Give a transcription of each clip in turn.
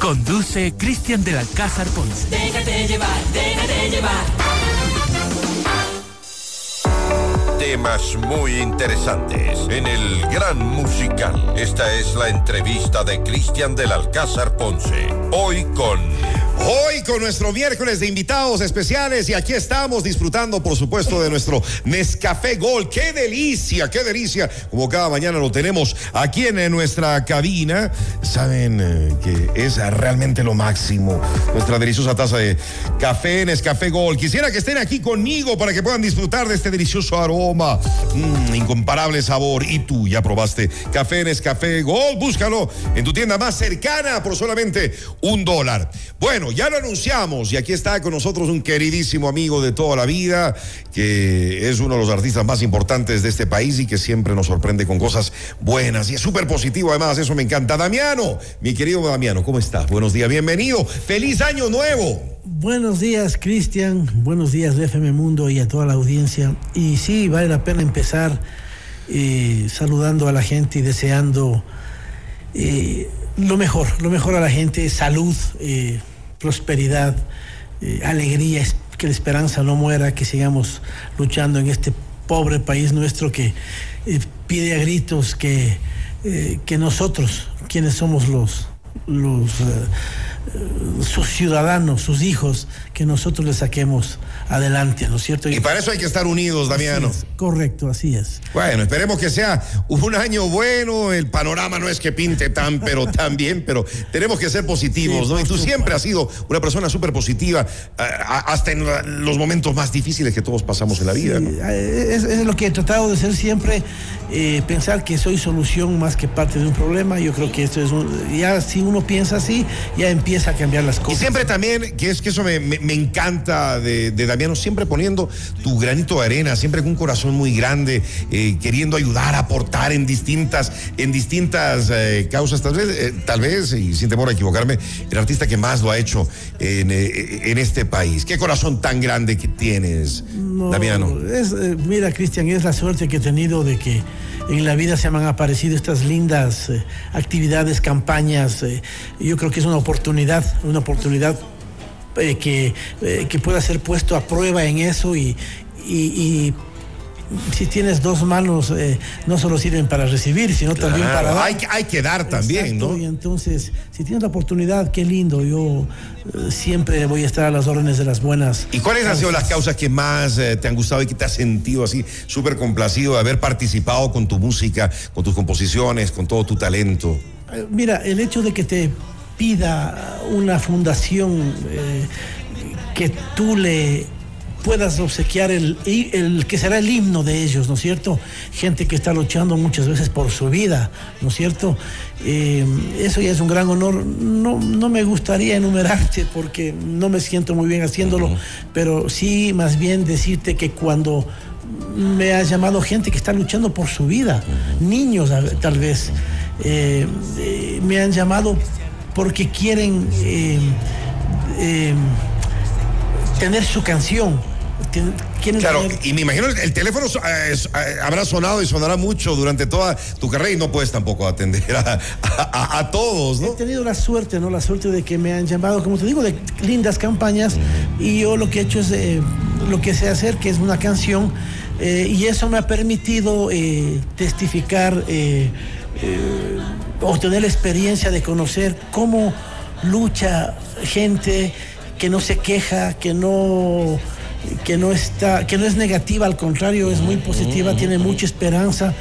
Conduce Cristian del Alcázar Ponce. Déjate llevar, déjate llevar. Temas muy interesantes en el Gran Musical. Esta es la entrevista de Cristian del Alcázar Ponce. Hoy con Hoy con nuestro miércoles de invitados especiales y aquí estamos disfrutando, por supuesto, de nuestro Nescafé Gol. ¡Qué delicia, qué delicia! Como cada mañana lo tenemos aquí en, nuestra cabina. Saben eh, que es realmente lo máximo. Nuestra deliciosa taza de café Nescafé Gol. Quisiera que estén aquí conmigo para que puedan disfrutar de este delicioso aroma, mm, incomparable sabor. Y tú ya probaste café Nescafé Gol. Búscalo en tu tienda más cercana por solamente un dólar. Bueno, ya lo anunciamos y aquí está con nosotros un queridísimo amigo de toda la vida, que es uno de los artistas más importantes de este país y que siempre nos sorprende con cosas buenas y es súper positivo además, eso me encanta. Damiano, mi querido Damiano, ¿cómo estás? Buenos días, bienvenido, feliz año nuevo. Buenos días, Cristian, buenos días de FM Mundo y a toda la audiencia. Y sí, vale la pena empezar eh, saludando a la gente y deseando... Eh, lo mejor, lo mejor a la gente, salud, eh, prosperidad, eh, alegría, que la esperanza no muera, que sigamos luchando en este pobre país nuestro que eh, pide a gritos que, que nosotros, quienes somos los, los sus ciudadanos, sus hijos, que nosotros les saquemos adelante, ¿no es cierto? Y para eso hay que estar unidos, Damiano. correcto, así es. Bueno, esperemos que sea un año bueno, el panorama no es que pinte tan, pero tan bien, pero tenemos que ser positivos, ¿no? Y tú siempre has sido una persona súper positiva, hasta en los momentos más difíciles que todos pasamos en la vida. es, lo que he tratado de ser siempre, eh, pensar que soy solución más que parte de un problema. Yo creo que esto es un, ya si uno piensa así, ya empieza a cambiar las cosas. Y siempre también, que es que eso me, me, encanta de, de Damiano, siempre poniendo tu granito de arena, siempre con un corazón muy grande, eh, queriendo ayudar, aportar en distintas, en distintas eh, causas. Tal vez, eh, tal vez, y sin temor a equivocarme, el artista que más lo ha hecho en, en este país. Qué corazón tan grande que tienes, Damiano. Es, mira, Cristian, es la suerte que he tenido de que en la vida se me han aparecido estas lindas actividades, campañas. yo creo que es una oportunidad, una oportunidad eh, que, eh, que, pueda ser puesto a prueba en eso y, si tienes dos manos, eh, no solo sirven para recibir, sino también para dar. Hay, hay que dar también, ¿no? Y entonces, si tienes la oportunidad, qué lindo. Yo siempre voy a estar a las órdenes de las buenas. ¿Y cuáles han sido las causas que más te han gustado y que te has sentido así súper complacido de haber participado con tu música, con tus composiciones, con todo tu talento? Mira, el hecho de que te pida una fundación eh, que tú le puedas obsequiar el, el, que será el himno de ellos, ¿no es cierto? Gente que está luchando muchas veces por su vida, ¿no es cierto? Eh, eso ya es un gran honor. No, no me gustaría enumerarte porque no me siento muy bien haciéndolo, pero sí más bien decirte que cuando me ha llamado gente que está luchando por su vida, niños tal vez, eh, me han llamado porque quieren eh, eh, tener su canción. Claro, y me imagino el teléfono eh, habrá sonado y sonará mucho durante toda tu carrera y no puedes tampoco atender a, todos, ¿no? He tenido la suerte, ¿no? La suerte de que me han llamado, como te digo, de lindas campañas y yo lo que he hecho es lo que sé hacer, que es una canción y eso me ha permitido testificar obtener la experiencia de conocer cómo lucha gente que no se queja, que no que no está, que no es negativa, al contrario, es muy positiva, tiene mucha esperanza.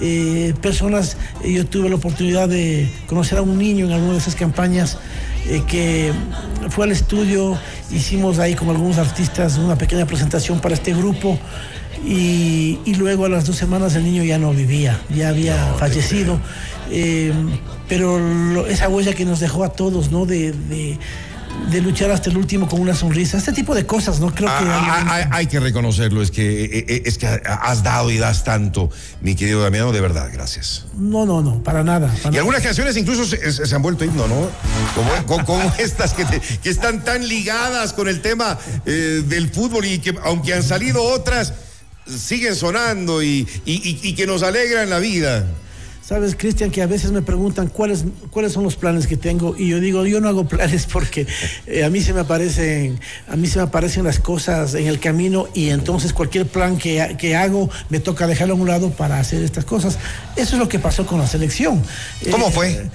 Eh, personas, yo tuve la oportunidad de conocer a un niño en alguna de esas campañas eh, que fue al estudio, hicimos ahí con algunos artistas una pequeña presentación para este grupo y, luego a las dos semanas el niño ya no vivía, ya había fallecido. Eh, pero esa huella que nos dejó a todos, ¿no? De, luchar hasta el último con una sonrisa, este tipo de cosas, ¿no? Creo que ah, ah, hay, que reconocerlo, es que, eh, eh, es que has dado y das tanto, mi querido Damiano, de verdad, gracias. No, no, no, para nada. y algunas canciones incluso se, han vuelto himno, ¿no? Como, estas que, que, están tan ligadas con el tema del fútbol y que aunque han salido otras, siguen sonando y, y que nos alegran la vida. Sabes, Cristian, que a veces me preguntan cuáles, cuáles son los planes que tengo y yo digo, yo no hago planes porque eh, a mí se me aparecen, a mí se me aparecen las cosas en el camino y entonces cualquier plan que, que hago me toca dejarlo a un lado para hacer estas cosas. Eso es lo que pasó con la selección. ¿Cómo Eh, fue?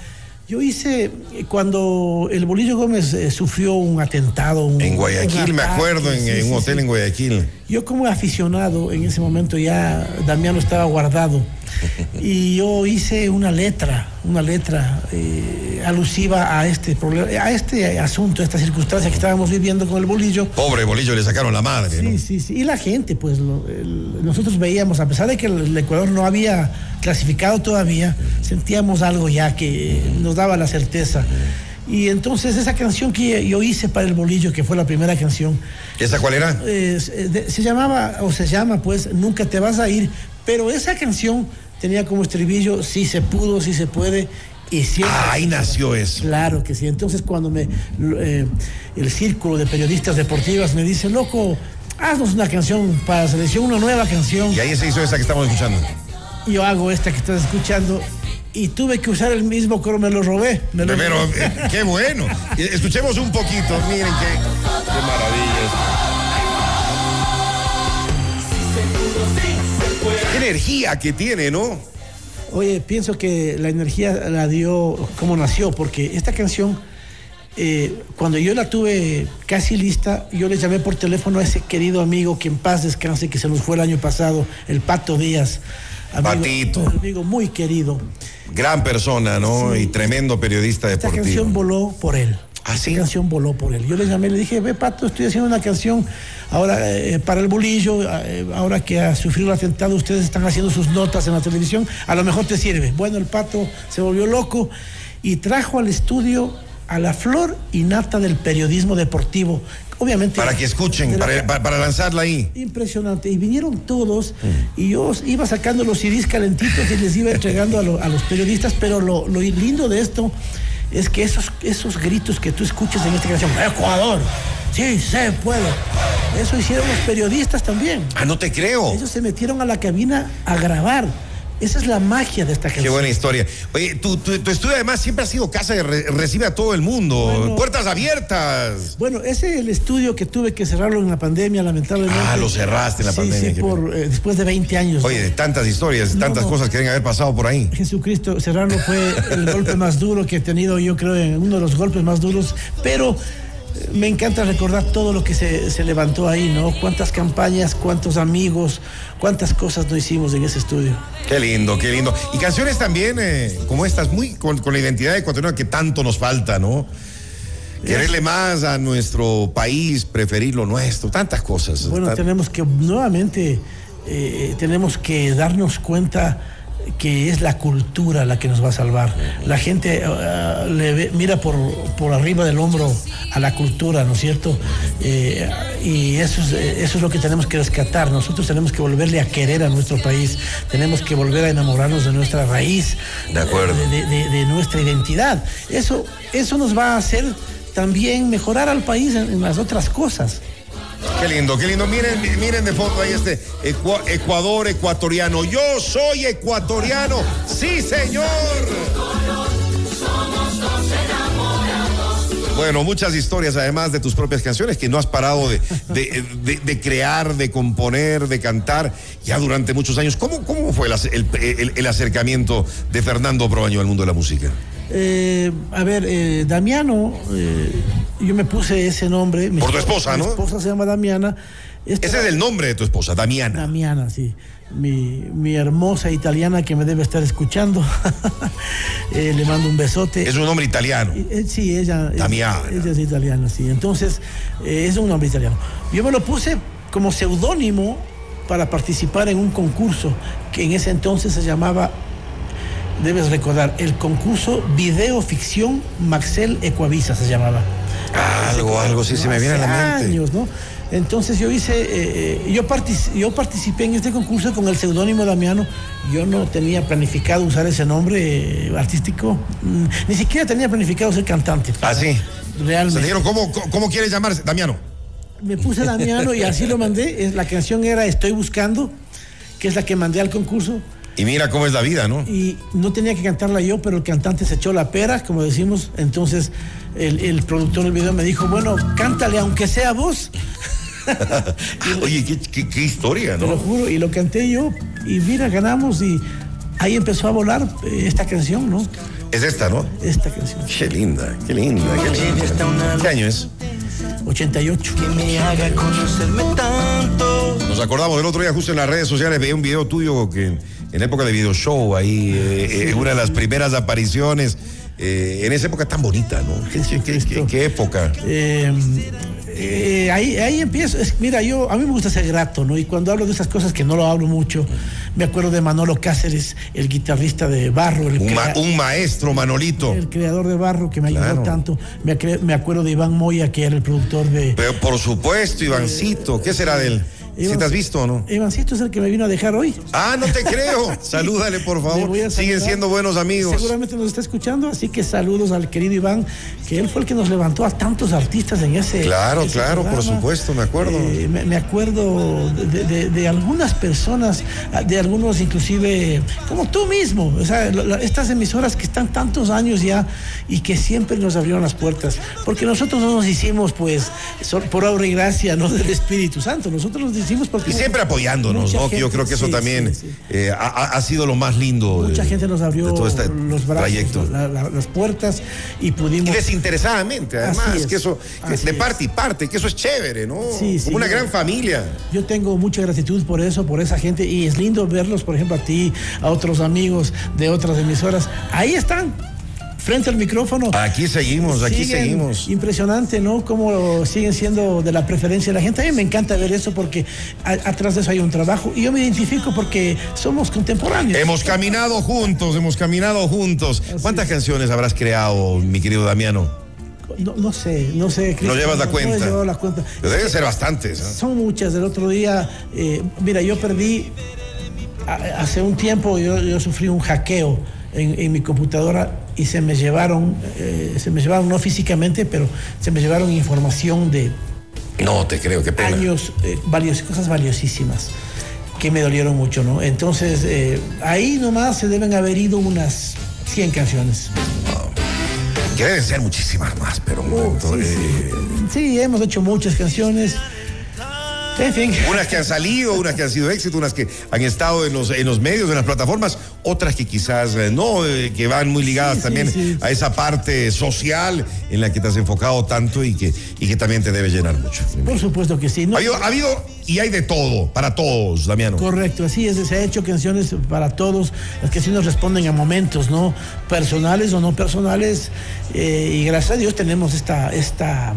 Yo hice cuando el Bolillo Gómez eh, sufrió un atentado. un- En Guayaquil, un me acuerdo, en, sí, en sí, un hotel sí. en Guayaquil. Yo como aficionado, en ese momento ya Damiano estaba guardado y yo hice una letra, una letra eh, alusiva a este problema, a este asunto, a esta circunstancia que estábamos viviendo con el bolillo. Pobre bolillo, le sacaron la madre, ¿no? Sí, sí, sí. Y la gente, pues lo- el- nosotros veíamos, a pesar de que el, Ecuador no había clasificado todavía, sentíamos algo ya que nos daba la certeza. Y entonces esa canción que yo hice para el bolillo, que fue la primera canción, ¿Esa cuál era? eh, se llamaba, o se llama pues, Nunca te vas a ir, pero esa canción tenía como estribillo, sí se pudo, sí se puede, y siempre... Ah, ahí nació eso. Claro que sí. Entonces cuando me eh, el círculo de periodistas deportivas me dice, loco, haznos una canción para la selección, una nueva canción. Y ahí se hizo esa que estamos escuchando. Yo hago esta que estás escuchando y tuve que usar el mismo coro, me lo robé. Me lo Pero robé. eh, qué bueno. Escuchemos un poquito, miren qué, qué maravilla. esto. Qué energía que tiene, ¿no? Oye, pienso que la energía la dio como nació, porque esta canción, eh, cuando yo la tuve casi lista, yo le llamé por teléfono a ese querido amigo que en paz descanse, que se nos fue el año pasado, el Pato Díaz. Amigo, Patito. Amigo muy querido. Gran persona, ¿no? Sí. Y tremendo periodista Esta deportivo. canción voló por él. ¿Ah, sí? Esta canción voló por él. Yo le llamé, le dije, ve Pato, estoy haciendo una canción ahora eh, para el bolillo, eh, ahora que ha sufrido el atentado, ustedes están haciendo sus notas en la televisión, a lo mejor te sirve. Bueno, el Pato se volvió loco y trajo al estudio a la flor y nata del periodismo deportivo. Obviamente. Para que escuchen, la- para, para- lanzarla ahí. Impresionante. Y vinieron todos y yo iba sacando los CDs calentitos y les iba entregando a, lo- a los periodistas, pero lo, lo lindo de esto es que esos, esos gritos que tú escuchas en esta canción, Ecuador, sí, se puede. Eso hicieron los periodistas también. Ah, no te creo. Ellos se metieron a la cabina a grabar. Esa es la magia de esta Qué canción. buena historia. Oye, tu, tu- tu estudio además siempre ha sido casa que re- recibe a todo el mundo. Bueno. Puertas abiertas. Bueno, ese es el estudio que tuve que cerrarlo en la pandemia, lamentablemente. Ah, lo cerraste en la Sí, pandemia, Sí, qué por, eh, después de 20 años. Oye, de tantas historias, No, tantas no. cosas que deben haber pasado por ahí. Jesucristo, cerrarlo fue el golpe más duro que he tenido, yo creo, en uno de los golpes más duros, pero me encanta recordar todo lo que se, se levantó ahí, ¿no? Cuántas campañas, cuántos amigos, cuántas cosas no hicimos en ese estudio. Qué lindo, qué lindo. Y canciones también eh, como estas, muy con, con la identidad ecuatoriana que tanto nos falta, ¿no? Quererle más a nuestro país, preferir lo nuestro, tantas cosas. Bueno, tenemos que nuevamente, eh, tenemos que darnos cuenta que es la cultura la que nos va a salvar. La gente ah, le ve- mira por, por arriba del hombro a la cultura, ¿no es cierto? Eh, y eso es, eh, eso es lo que tenemos que rescatar. Nosotros tenemos que volverle a querer a nuestro país, tenemos que volver a enamorarnos de nuestra raíz, De acuerdo. de, de- de nuestra identidad. Eso, eso nos va a hacer también mejorar al país en- en las otras cosas. Qué lindo, qué lindo. Miren, miren de fondo ahí este Ecua- Ecuador ecuatoriano. Yo soy ecuatoriano. Sí, señor. Bueno, muchas historias además de tus propias canciones que no has parado de, de- crear, de componer, de cantar ya durante muchos años. ¿Cómo, cómo fue el, ace- el- el- el acercamiento de Fernando Proaño al mundo de la música? Eh, a ver, eh, Damiano, eh, yo me puse ese nombre. Por tu esposa- esposa, mi ¿no? esposa se llama Damiana. Esta- Ese es el nombre de tu esposa, Damiana. Damiana, sí. Mi, mi hermosa italiana que me debe estar escuchando. Eh, le mando un besote. Es un nombre italiano. Sí, ella, ella- Damiana. ella es italiana, sí. Entonces, es un nombre italiano. Yo me lo puse como seudónimo para participar en un concurso que en ese entonces se llamaba, debes recordar, el concurso Video Ficción Maxel Ecuavisa se llamaba. Algo, algo sí se me viene a la mente. años, ¿no? Entonces yo hice, eh, eh, yo, partici- yo participé en este concurso con el seudónimo Damiano. Yo no tenía planificado usar ese nombre eh, artístico, mm, ni siquiera tenía planificado ser cantante. Ah, sí. Se Realmente. dijeron, ¿cómo, cómo, quieres llamarse? Damiano. Me puse Damiano y así lo mandé. La canción era Estoy Buscando, que es la que mandé al concurso. Y mira cómo es la vida, ¿no? Y no tenía que cantarla yo, pero el cantante se echó la pera, como decimos. Entonces el, el productor del video me dijo, bueno, cántale aunque sea vos. Oye, qué, qué- qué historia, Te lo ¿no? juro, y lo canté yo, y mira, ganamos, y ahí empezó a volar eh, esta canción, ¿no? Es esta, ¿no? Esta canción, Qué linda, qué linda, qué linda. ¿Qué año es? 88. me haga conocerme tanto. Nos acordamos del otro día, justo en las redes sociales, veía un video tuyo que en, época de video show, ahí, eh, eh, una de las primeras apariciones, eh, en esa época tan bonita, ¿no? ¿Qué, qué- qué- qué- qué época? Eh, ahí, ahí empiezo. Es- mira, yo a mí me gusta ser grato, ¿no? Y cuando hablo de esas cosas que no lo hablo mucho, me acuerdo de Manolo Cáceres, el guitarrista de Barro, el, Un, ma- un maestro, Manolito. el creador de Barro que me ayudó tanto. Me, me acuerdo de Iván Moya, que era el productor de. Pero por supuesto, Ivancito, ¿qué será de él? ¿Sí Iván- te has visto o no? Ivancito es el que me vino a dejar hoy. Ah, no te creo. Salúdale, por favor. Siguen siendo buenos amigos. Seguramente nos está escuchando, así que saludos al querido Iván, que él fue el que nos levantó a tantos artistas en ese. Claro, ese claro, por supuesto, me acuerdo. Eh, me, me acuerdo de, de- de algunas personas, de algunos inclusive, como tú mismo, o sea, la- estas emisoras que están tantos años ya y que siempre nos abrieron las puertas, porque nosotros no nos hicimos pues por obra y gracia, ¿no? Del Espíritu Santo, nosotros nos hicimos porque... Y siempre apoyándonos, ¿no? Yo creo que eso sí, también sí, sí. eh, ha, sido lo más lindo. Mucha gente nos abrió todo este los brazos, trayecto. la- la- las puertas y Y pudimos... desinteresadamente, además, es, que eso, que de es. parte y parte, que eso es chévere, ¿no? Como una gran familia. Yo tengo mucha gratitud por eso, por esa gente, y es lindo verlos, por ejemplo, a ti, a otros amigos de otras emisoras. Ahí están, frente al micrófono. Aquí seguimos, aquí seguimos. Impresionante, ¿no? Cómo siguen siendo de la preferencia de la gente. A mí me encanta ver eso porque a- atrás de eso hay un trabajo. Y yo me identifico porque somos contemporáneos. Hemos caminado juntos, hemos caminado juntos. ¿Cuántas es. canciones habrás creado, mi querido Damiano? No, no sé, no sé. No llevas la no cuenta. cuenta. Pero deben ser bastantes. ¿eh? Son muchas. El otro día, eh, mira, yo perdí, hace un tiempo yo, yo sufrí un hackeo en, en mi computadora y se me llevaron, eh, se me llevaron no físicamente, pero se me llevaron información de No te creo, qué pena. años, eh, valios- cosas valiosísimas que me dolieron mucho, ¿no? Entonces, eh, ahí nomás se deben haber ido unas 100 canciones. Que deben ser muchísimas más, pero un momento, sí, eh, Sí, hemos hecho muchas canciones. En fin. Unas que han salido, unas que han sido éxito, unas que han estado en los, en los medios, en las plataformas, otras que quizás eh, no, eh, que van muy ligadas Sí, sí, también sí. a esa parte social en la que te has enfocado tanto y que, y que también te debe llenar mucho. Por supuesto que sí. No, Ha habido, ha habido y hay de todo, para todos, Damiano. Correcto, así es, se ha hecho canciones para todos, las canciones responden a momentos, ¿no? Personales o no personales, eh, y gracias a Dios tenemos esta, esta,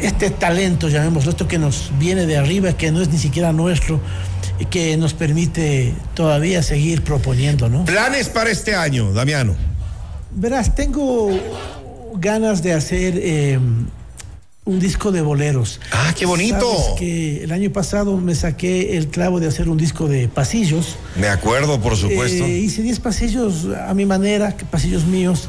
este talento, llamémoslo, esto que nos viene de arriba, que no es ni siquiera nuestro, que nos permite todavía seguir proponiendo, ¿no? Planes para este año, Damiano. Verás, tengo ganas de hacer eh, un disco de boleros. Ah, qué bonito. Sabes que el año pasado me saqué el clavo de hacer un disco de pasillos. Me acuerdo, por supuesto. Eh, hice 10 pasillos a mi manera, pasillos míos.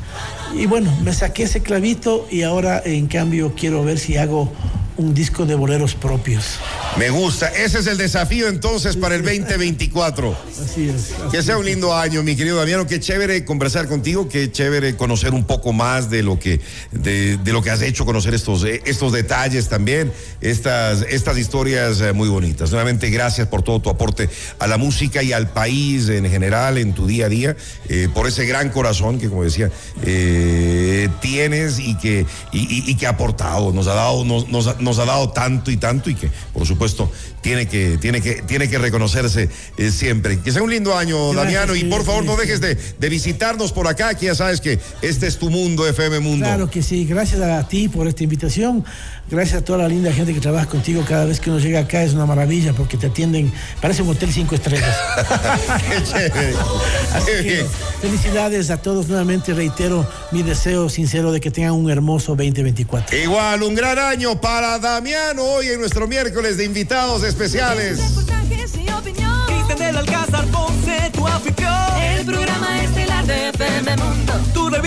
Y bueno, me saqué ese clavito y ahora en cambio quiero ver si hago un disco de boleros propios. Me gusta. Ese es el desafío entonces para el 2024. Así es. así Que sea un lindo año, mi querido Damiano. Qué chévere conversar contigo, qué chévere conocer un poco más de lo que, de, de lo que has hecho, conocer estos, eh, estos detalles también, estas, estas historias eh, muy bonitas. Nuevamente, gracias por todo tu aporte a la música y al país en general, en tu día a día, eh, por ese gran corazón que, como decía, eh, tienes y que, y, y- y que ha aportado, nos ha dado, nos, nos ha- nos ha dado tanto y tanto y que, por supuesto, tiene que, tiene que, tiene que reconocerse eh, siempre. Que sea un lindo año, Gracias, Damiano, y por favor sí, no dejes de, de visitarnos por acá, que ya sabes que este es tu mundo, FM Mundo. Claro que sí, gracias a ti por esta invitación, gracias a toda la linda gente que trabaja contigo cada vez que uno llega acá, es una maravilla porque te atienden, parece un hotel cinco estrellas. Qué chévere. Así Qué que bien. felicidades a todos nuevamente, reitero mi deseo sincero de que tengan un hermoso 2024. Igual, un gran año para Damiano hoy en nuestro miércoles de invitados especiales. Reportajes y opinión. Cristian del Alcázar Ponce, tu anfitrión. El programa estelar de FM Mundo. Tu revista